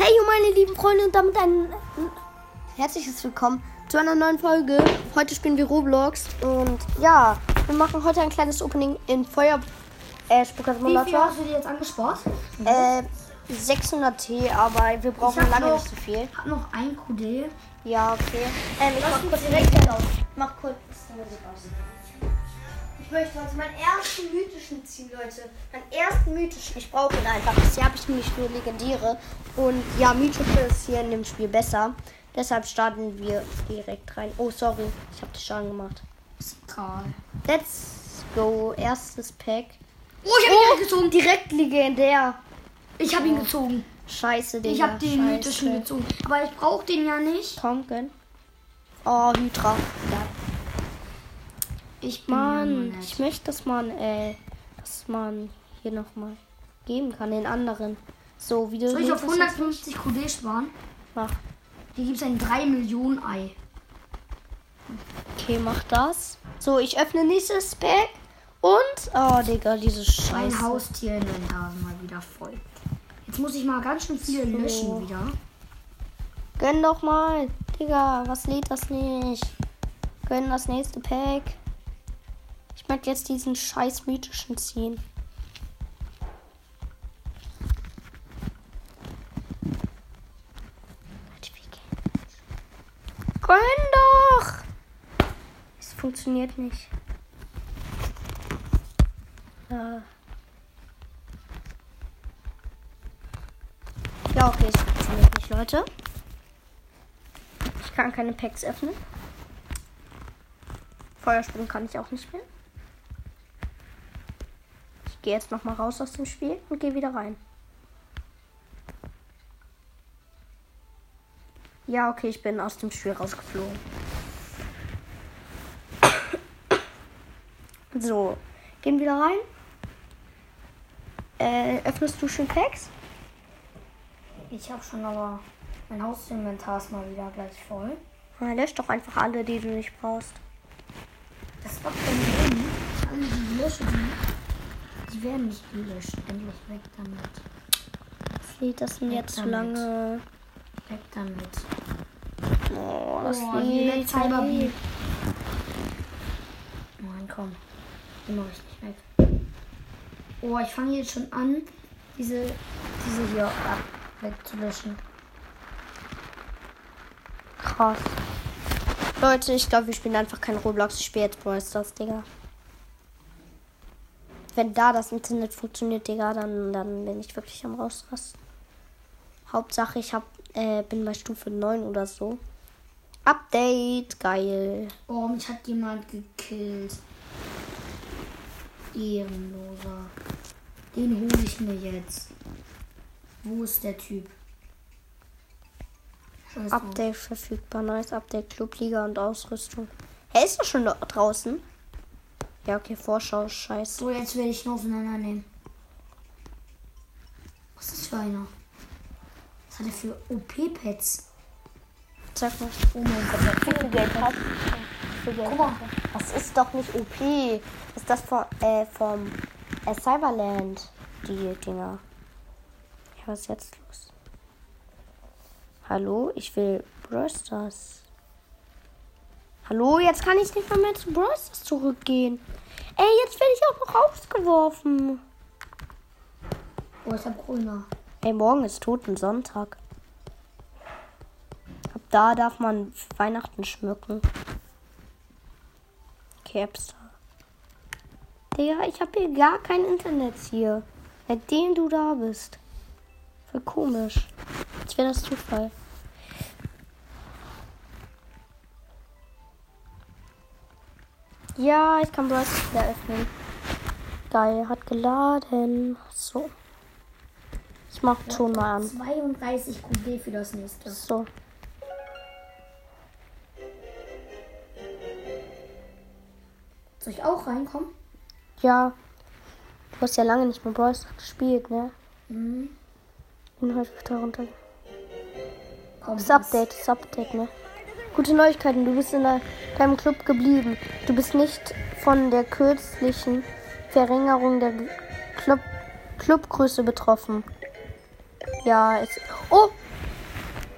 Hey, meine lieben Freunde, und damit ein herzliches Willkommen zu einer neuen Folge. Heute spielen wir Roblox und ja, wir machen heute ein kleines Opening in Feuer äh, Wie viel hast du dir jetzt angespart? Äh, 600 T, aber wir brauchen lange noch- nicht so viel. hab noch ein QD. Ja, okay. Ähm, ich Lass mach kurz direkt aus. Mach kurz die Musik aus. Ich möchte heute meinen ersten mythischen ziehen, Leute. Meinen ersten mythischen. Ich brauche ihn einfach. Bisher habe ich nämlich nur legendäre. Und ja, mythische ist hier in dem Spiel besser. Deshalb starten wir direkt rein. Oh, sorry. Ich habe dich schon gemacht. Karl. Let's go. Erstes Pack. Oh, ich hab ihn direkt gezogen. Direkt legendär. Ich hab ihn gezogen. Scheiße, Digga. Ich hab den Scheiße. mythischen gezogen. Aber ich brauch den ja nicht. Komm, gönn. Oh, Hydra. Ja. Ich bin Mann, ich möchte, dass man, äh, dass man hier nochmal geben kann, den anderen. So, wie du Soll ich auf das jetzt 150 QD sparen? Mach. Hier gibt's ein 3 Millionen Ei. Okay, mach das. So, ich öffne nächstes Pack. Und, oh, Digga, diese Scheiße. Mein Haustier in den Hasen mal wieder voll. Jetzt muss ich mal ganz schön viele So. löschen wieder. Gönn doch mal. Digga, was lädt das nicht? Gönn das nächste Pack. Möchte jetzt diesen scheiß mythischen ziehen. Gönn doch! Es funktioniert nicht. Äh. Ja, okay, es funktioniert nicht, Leute. Ich kann keine Packs öffnen. Feuersprung kann ich auch nicht mehr. Gehe jetzt noch mal raus aus dem Spiel und gehe wieder rein. Ja, okay, ich bin aus dem Spiel rausgeflogen. So, gehen wieder rein. Äh, öffnest du schon Packs? Ich hab schon aber mein Hausinventar ist mal wieder gleich voll. Na, lösch doch einfach alle, die du nicht brauchst. Das war von drin. Alle die löschen, die, die werden nicht gelöscht. Endlich weg damit. Was lädt das denn Weg jetzt so damit. lange? Weg damit. Oh, das Oh, lädt wird Cyberbeam. weg. Mann, komm. Den mach ich nicht weg. Oh, ich fange jetzt schon an, diese, diese hier ab, wegzulöschen. Krass. Leute, ich glaube, wir spielen einfach kein Roblox. Ich spiele jetzt Brawl Stars, Digga. Wenn da das Internet funktioniert, Digga, dann, dann bin ich wirklich am Rausrasten. Hauptsache, ich hab, äh, bin bei Stufe 9 oder so. Update, geil. Oh, mich hat jemand gekillt. Ehrenloser. Den hole ich mir jetzt. Wo ist der Typ? Scheiß. Update verfügbar. Neues Update, Clubliga und Ausrüstung. Hä, ist doch schon draußen? Ja, okay, Vorschau, scheiße. So, jetzt werde ich ihn auseinandernehmen. Was ist das für einer? Was hat er für OP-Pads? Sag mal. Oh mein Gott, Wie viel Geld hat? Guck mal. Das ist doch nicht OP. Das ist das von, äh, vom äh, Cyberland, die Dinger. Ja, was ist jetzt los? Hallo, ich will Brawl Stars. Hallo, jetzt kann ich nicht mal mehr zu Stars zurückgehen. Ey, jetzt werde ich auch noch rausgeworfen. Oh, ist der grüner. Ey, morgen ist Totensonntag. Ab da darf man Weihnachten schmücken. Capstar. Digga, ich habe hier gar kein Internet hier. Seitdem du da bist. Voll komisch. Als wäre das Zufall. Ja, ich kann Brawl wieder öffnen. Geil, hat geladen. So. Ich mach Ton mal an. 32 QD für das nächste. So. Soll ich auch reinkommen? Ja. Du hast ja lange nicht mehr Brawl gespielt, ne? Mhm. Inhalt wird darunter. Komm, Das Update, das Update, ne? Gute Neuigkeiten, du bist in de- deinem Club geblieben. Du bist nicht von der kürzlichen Verringerung der Club Clubgröße betroffen. Ja, es. Oh!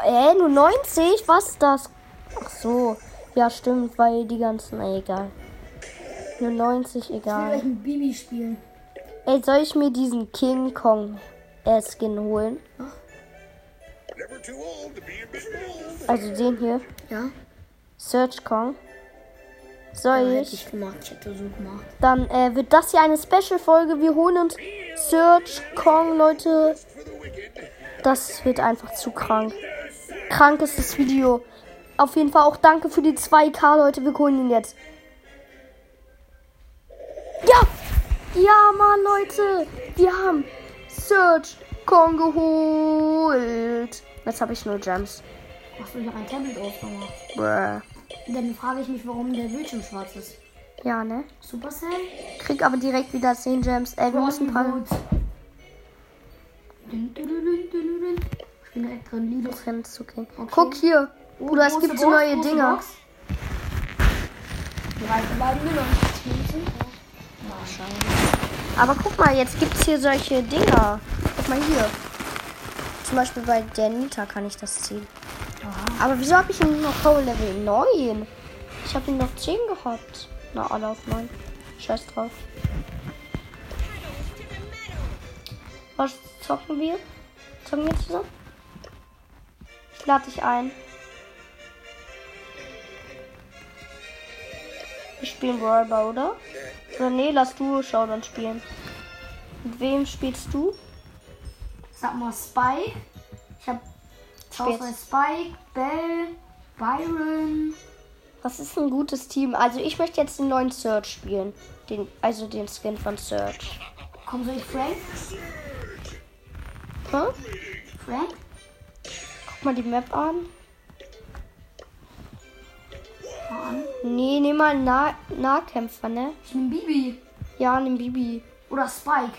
Äh, nur 90? Was ist das? Ach so. Ja, stimmt, weil die ganzen. Na, egal. Nur 90, Ich will egal. mit Bibi spielen. Ey, soll ich mir diesen King Kong Skin holen? Never Also den hier. Ja? Search Kong. Ja, Soll hätte ich? ich gemacht. Ich hätte so gemacht. Dann äh, wird das hier eine Special-Folge. Wir holen uns Search Kong, Leute. Das wird einfach zu krank. Krank ist das Video. Auf jeden Fall auch danke für die 2K, Leute. Wir holen ihn jetzt. Ja! Ja, Mann, Leute. Wir haben Search Kong geholt. Jetzt habe ich nur Gems. Achso, ich habe ein Tablet aufgemacht. Bruh. Dann frage ich mich, warum der Bildschirm schwarz ist. Ja, ne? Supercell? Krieg aber direkt wieder 10 Gems. Ey, wir müssen ein. Ich bin direkt drin, Lido. Trends zu kriegen. Okay. Guck hier. Bruder, es gibt so Box, neue Dinger. Box. Noch. Aber guck mal, jetzt gibt's hier solche Dinger. Guck mal hier. Zum Beispiel bei der Nita kann ich das ziehen. Aha. Aber wieso habe ich ihn noch Power Level 9? Ich habe ihn noch 10 gehabt. Na, alle auf 9. Scheiß drauf. Was zocken wir? Zocken wir zusammen? Ich lade dich ein. Wir spielen Brawler, oder? Oder nee, lass du Showdown spielen. Mit wem spielst du? Sag mal Spike. Ich habe Spielst- Auswahl Spike, Bell, Byron. Was ist ein gutes Team? Also ich möchte jetzt den neuen Search spielen. Den, also den Skin von Search. Komm, soll ich Frank? Hä? Frank? Guck mal die Map an. Nee, nimm mal nah Nahkämpfer, ne? Ich nehme Bibi. Ja, nimm Bibi. Oder Spike.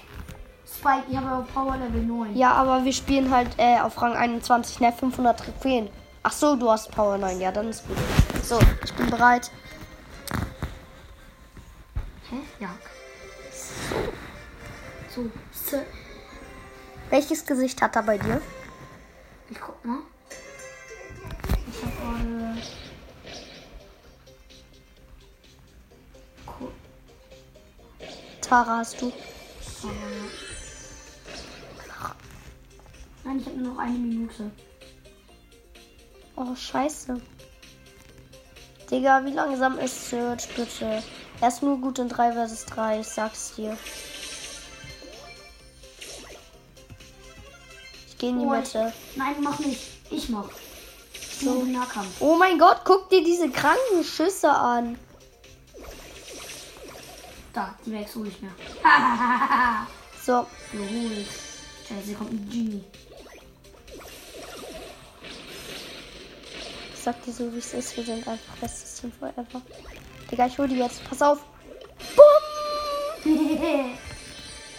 Spike, ich habe aber Power Level 9. Ja, aber wir spielen halt äh, auf Rang 21, ne? 500 Trophäen. Ach so, du hast Power 9. Ja, dann ist gut. So, ich bin bereit. Hä? Ja. So. So. Welches Gesicht hat er bei dir? Ich guck mal. Ich hab gerade. Gu- Tara hast du. Nein, ich habe nur noch eine Minute. Oh, scheiße. Digga, wie langsam ist Search, bitte? Er ist nur gut in 3 vs 3, ich sag's dir. Ich geh in die Oh, Mitte. Nein, mach nicht. Ich mach. So. Nahkampf. Oh mein Gott, guck dir diese kranken Schüsse an. Da, die Max hole ich mir. So, Geholt. Scheiße, kommt ein Genie. Ich sag dir so, wie es ist. Wir sind einfach bestes Team forever. Digga, ich hol die jetzt. Pass auf. Bumm!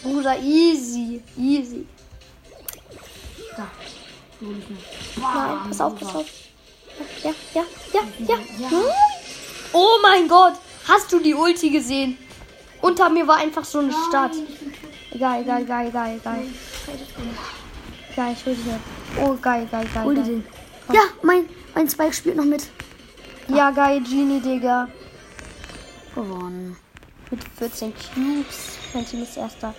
Bruder, easy. Easy. da. Nein, pass auf, pass auf. Ja, ja, ja, ja, Ja. ja. Oh mein Gott, hast du die Ulti gesehen? Unter mir war einfach so eine Stadt. Egal, egal, egal, egal, egal. Geil, ich hol die. Oh, geil, geil, geil. Geil. Ja, mein, mein Spike spielt noch mit. Ja, geil, Genie, Digga. Gewonnen. Mit 14 Cubes. Mein Team ist erster.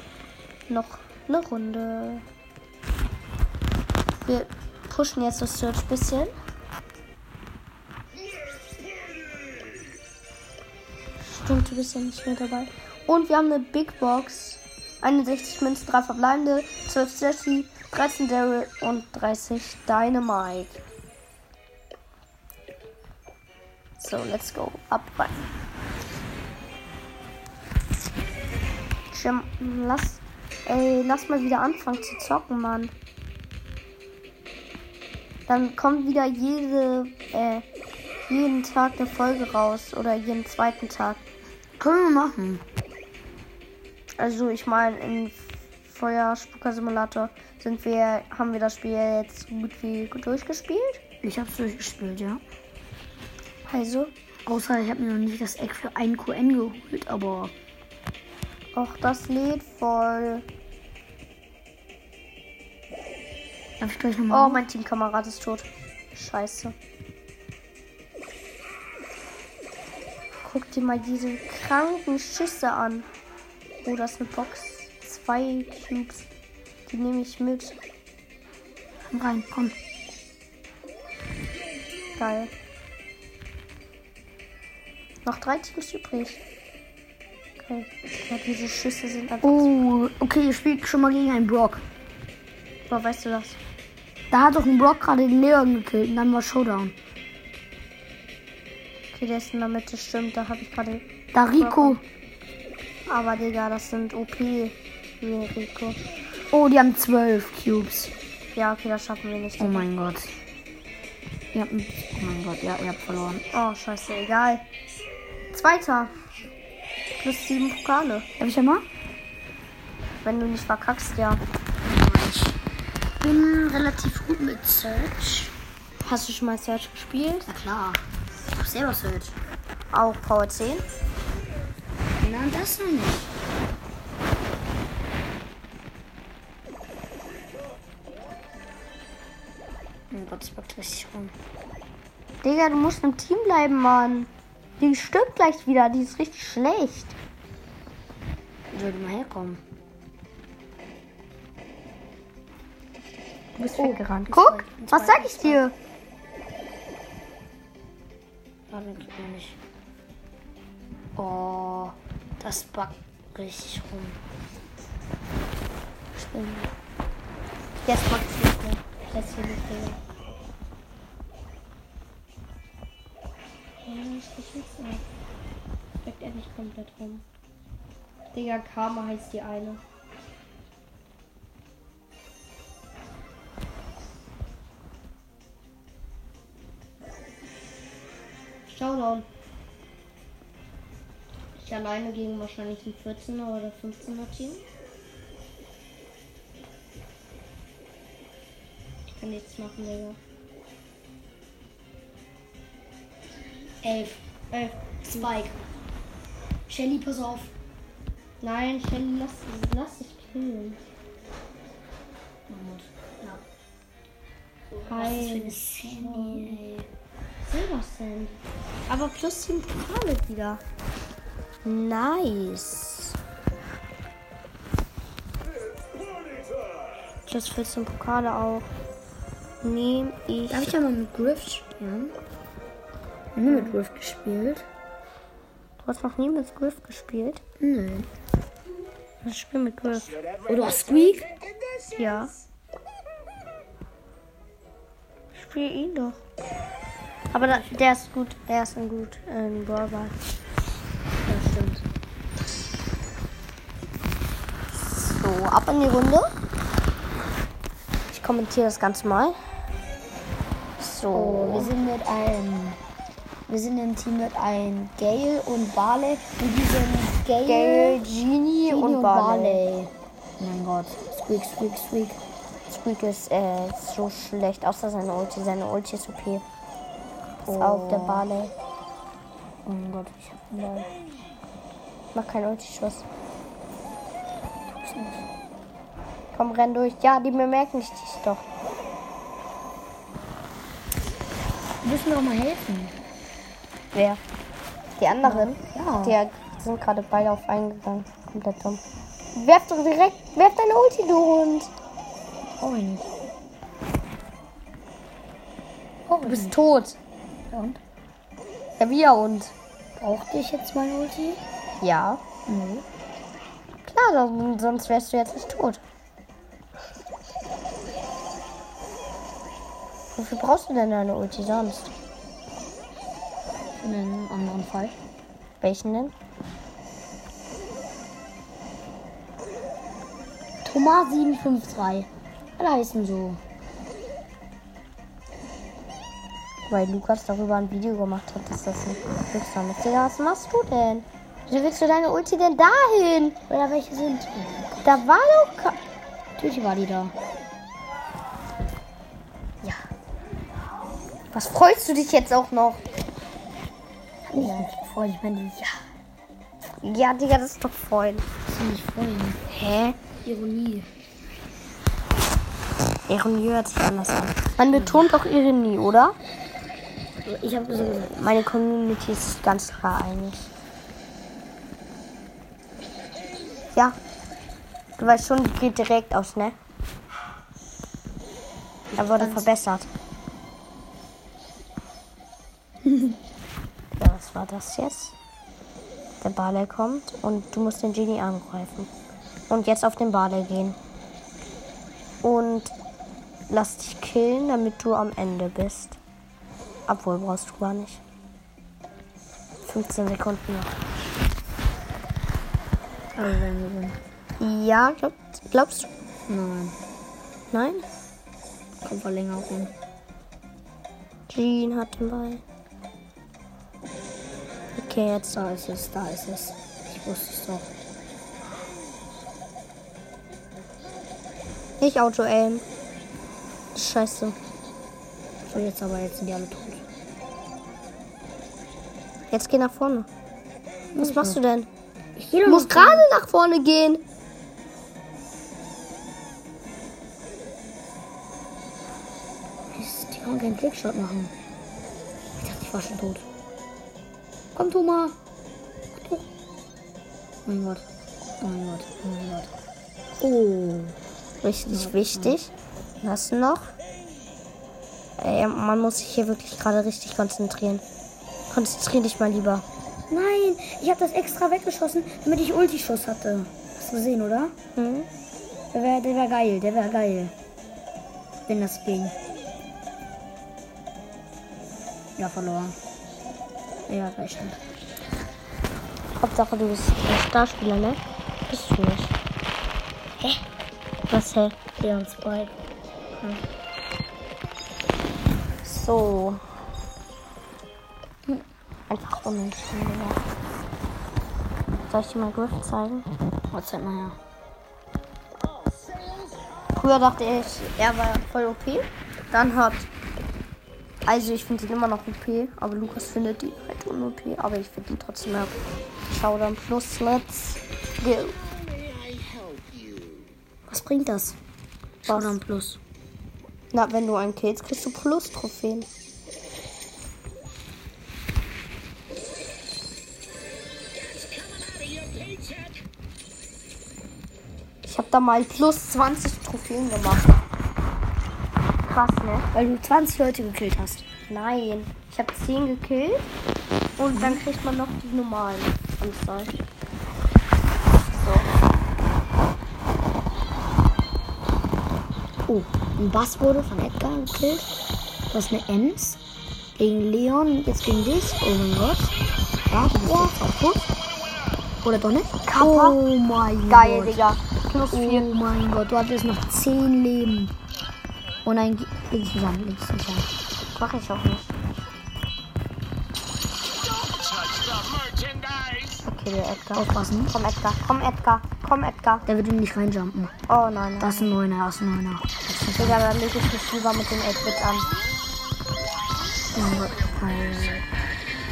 Noch eine Runde. Wir pushen jetzt das Search ein bisschen. Stimmt, du bist ja nicht mehr dabei. Und wir haben eine Big Box. 61 Münzen, 3 verbleibende, 12 Jessie, 13 Daryl und 30 Dynamite. So, let's go. Ab rein. Jim, lass, ey, lass mal wieder anfangen zu zocken, Mann. Dann kommt wieder jede, äh, jeden Tag eine Folge raus oder jeden zweiten Tag. Können wir machen. Also ich meine, in Feuerspucker Simulator sind wir, haben wir das Spiel jetzt so gut wie gut durchgespielt. Ich hab's durchgespielt, ja. Also, Außer ich habe mir noch nicht das Eck für einen QN geholt, aber auch das lädt voll. darf ich gleich Oh, nochmal. mein Teamkamerad ist tot. Scheiße. Guck dir mal diese kranken Schüsse an. Oh, das ist eine Box. Zwei Cubes. Die nehme ich mit. Komm rein, komm. Geil. Noch drei Teams übrig. Okay. Ja, diese Schüsse sind einfach. Oh, okay, ihr spielt schon mal gegen einen Brock. Woher weißt du das? Da hat doch ein Brock gerade den Leon gekillt und dann war Showdown. Okay, der ist in der Mitte, stimmt. Da habe ich gerade. Da Rico. Aber Digga, das sind OP. Wie Rico. Oh, die haben zwölf Cubes. Ja, okay, das schaffen wir nicht. Oh mein Gott. Ihr habt, oh mein Gott, ja, ihr habt verloren. Oh, scheiße, egal. Zweiter. Plus sieben Pokale. Darf ich ja mal? Wenn du nicht verkackst, ja. Ich bin relativ gut mit Search. Hast du schon mal Search gespielt? Na klar. Ich hab selber Search. Auch Power 10? Nein, das noch nicht. Oh Gott, ich backt richtig rum. Digga, du musst im Team bleiben, Mann. Die stirbt gleich wieder. Die ist richtig schlecht. Die mal herkommen? Du bist Oh, weggerannt. Guck, was sag ich dir? Oh, das backt richtig rum. Jetzt macht es nicht mehr. Jetzt hier nicht, Digga. Krieg nichts mehr. Steckt er nicht komplett rum. Digga, Karma heißt die eine. Showdown. Ich alleine gegen wahrscheinlich ein 14er oder 15er Team. Ich kann nichts machen, Digga. Elf. Elf. Spike. Shelly, pass auf. Nein, Shelly, lass, lass dich killen. Ja. Was ist für eine Sandy, ey. Silber Sand. Aber plus 7 Pokale wieder. Nice. Plus 14 Pokale auch. Nehm ich. Darf ich ja mal mit Griff spielen? Nie mit Griff gespielt? Du hast noch nie mit Griff gespielt? Nö. Ich spiele mit Griff. Oder Squeak? Ja. Spiel ihn doch. Aber da, der ist gut. Er ist ein gut äh, ein Brawler. Ja, stimmt. So, ab in die Runde. Ich kommentiere das Ganze mal. So. Oh, wir sind mit einem. Wir sind im Team mit einem Gale und Barley. Und die sind Gale, Gale, Genie, Genie und Barley. Barley. Oh mein Gott. Squeak, Squeak, Squeak. Squeak ist äh, so schlecht, außer seine Ulti. Seine Ulti ist OP. Pass auf, der Barley. Oh mein Gott, ich hab einen Ball. Mach keinen Ulti-Schuss. Komm, renn durch. Ja, die bemerken dich doch. Musst mir doch mal helfen. Wer? Die anderen? Ja. Die sind gerade beide auf eingegangen. Komplett dumm. Werf doch direkt, werf deine Ulti, du Hund. Oh, nicht. Oh, du bist tot. Ja, und? Ja, ja und? Brauchte ich jetzt meine Ulti? Ja. Nö. Klar, sonst wärst du jetzt nicht tot. Wofür brauchst du denn deine Ulti sonst? In einem anderen Fall. Welchen denn? Thomas 753. Alle heißen so. Weil Lukas darüber ein Video gemacht hat, dass das ein Glücksname ist. Digga, was machst du denn? Wie willst du deine Ulti denn dahin? Da welche sind. Da war doch ke- Natürlich war die da. Ja. Was freust du dich jetzt auch noch? Hat mich nicht gefreut. Ich meine, ja. Ja, Digga, das ist doch ist nicht freuen. Hä? Ironie. Ironie hört sich anders an. Man betont doch Ironie, oder? Ich habe so gesagt. Meine Community ist ganz klar einig. Ja. Du weißt schon, die geht direkt aus, ne? Er wurde verbessert. was war das jetzt? Der Barley kommt und du musst den Genie angreifen. Und jetzt auf den Barley gehen. Und lass dich killen, damit du am Ende bist. Obwohl brauchst du gar nicht. 15 Sekunden noch. Aber wenn wir sind. Ja, glaub, glaubst du? Nein. Nein? Kommt Verlängerung. Jean hat den Ball. Okay, jetzt. Da ist es, da ist es. Ich wusste es doch. Nicht Auto-Aim. Scheiße. So, jetzt aber, jetzt sind die alle tot. Jetzt geh nach vorne. Was machst du denn? Ich gehe Du musst gerade nach vorne gehen. Die kann keinen Trickshot machen. Ich dachte, ich war schon tot. Komm, Thomas. Oh mein Gott. Oh mein Gott. Oh mein Gott. Oh. Richtig wichtig. Was noch? Ey, man muss sich hier wirklich gerade richtig konzentrieren. Konzentrier dich mal lieber. Nein, ich habe das extra weggeschossen, damit ich Ulti-Schuss hatte. Hast du gesehen, oder? Hm? Der wäre der wär geil, der wäre geil. Wenn das ging. Ja, verloren. Ja, recht. Hauptsache, du bist ein Starspieler, ne? Bist du nicht. Hä? Was, hä? Leon Spike. So. Hm. Einfach Digga. Soll ich dir mal Griff zeigen? Oh, zeig mal her. Früher dachte ich, er war voll OP. Dann hat. Also ich finde ihn immer noch OP, aber Lukas findet ihn halt un-OP, aber ich finde ihn trotzdem mehr. Schau dann plus, let's go. Was bringt das? Showdown Plus. Na, wenn du einen killst, kriegst du plus Trophäen. Ich habe da mal plus 20 Trophäen gemacht. Krass, ne? Weil du 20 Leute gekillt hast. Nein, ich habe 10 gekillt und dann kriegt man noch die normalen Anzahl. Oh, ein Bass wurde von Edgar gekillt. Du hast eine Ems gegen Leon, jetzt gegen dich. Oh mein Gott. Ja, du bist jetzt kaputt. Oder doch nicht? Kappa. Oh mein Geil, Gott. Digga. Plus 4. Oh mein Gott, du hattest noch 10 Leben. Oh nein, ge- leg dich nicht an, dich nicht an. Mach ich auch nicht. Okay, der Edgar. Aufpassen. Komm, Edgar. Komm, Edgar. Komm, Edgar. Der wird ihm nicht reinjumpen. Oh nein, nein. Das ist ein Neuner, das ist ein Neuner. Digga, dann leg ich mich lieber mit dem 8-Bit an. Oh.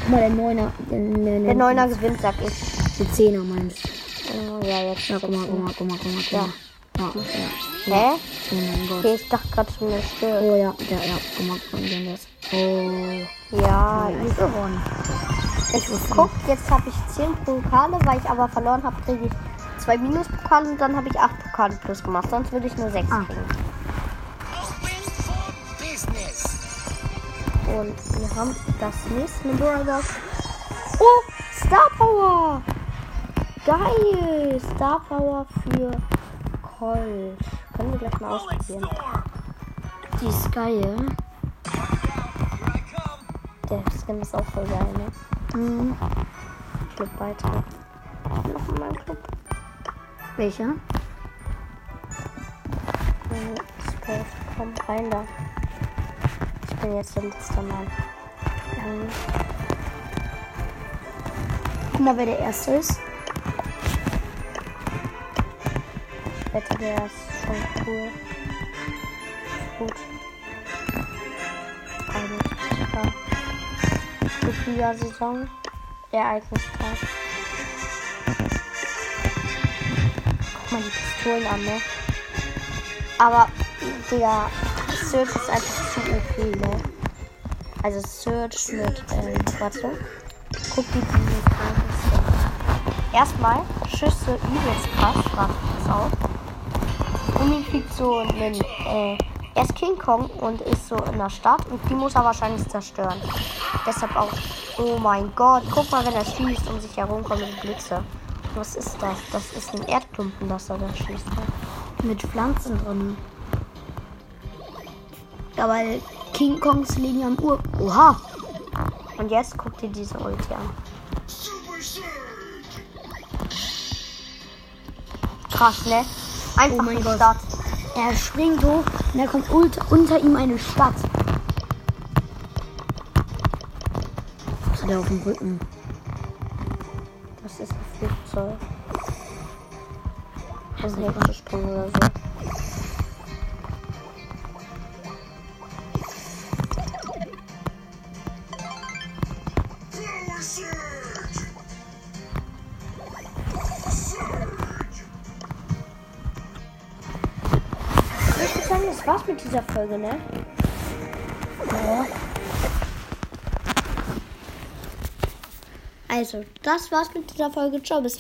Guck mal, der Neuner. Der, der, Der Neuner gewinnt, sag ich. Der Zehner meinst Oh, ja, jetzt. Ja, guck mal, guck mal, guck mal, guck mal. mal. Ja, ja. Hä? Oh mein Gott. Okay, ich dachte gerade schon, der stirbt. Oh ja, ja, ja. Guck mal, guck mal, das. Oh. Ja, Ich gewonnen. Ich guck, jetzt habe ich 10 Pokale, weil ich aber verloren habe, kriege ich 2 Minuspokale und dann habe ich 8 Pokale plus gemacht. Sonst würde ich nur 6 Ah. kriegen. Und wir haben das nächste Brawler. Oh, Star Power! Geil! Star Power für Colt. Können wir gleich mal ausprobieren. Die ist geil. Der Skin ist auch voll geil, ne? Mhm. Club Beitrag. Noch in meinem Club. Welcher? Hm, Space, komm rein da. Ich bin jetzt der letzte Mann. Hm, Guck mal, wer der Erste ist. Ich wette, der ist schon cool. Gut. Liga-Saison. Ereignistag. Guck mal die Pistolen an, ne? Aber, Digga, Search ist einfach zu OP, ne? Also Search mit, ähm, warte. Guck, wie die krank ist. Erstmal Schüsse übelst krass, warte, pass auf. Um fliegt so ein, äh, er ist King Kong und ist so in der Stadt und die muss er wahrscheinlich zerstören. Deshalb auch, oh mein Gott, guck mal, wenn er schießt, um sich herum kommen die Blitze. Was ist das? Das ist ein Erdklumpen, das er da schießt. Mit Pflanzen drin. Ja, weil King Kongs legen ja am Ur. Oha! Und jetzt guck dir diese Ulti an. Krass, ne? Einfach Oh mein Gott. Stadt. Er springt hoch und da kommt unter, unter ihm eine Stadt. Was hat er auf dem Rücken? Das ist ein Flugzeug. Das ist ein Hexensprung oder so. Ich würde sagen, das war's mit dieser Folge, ne? Also, das war's mit dieser Folge. Ciao, bis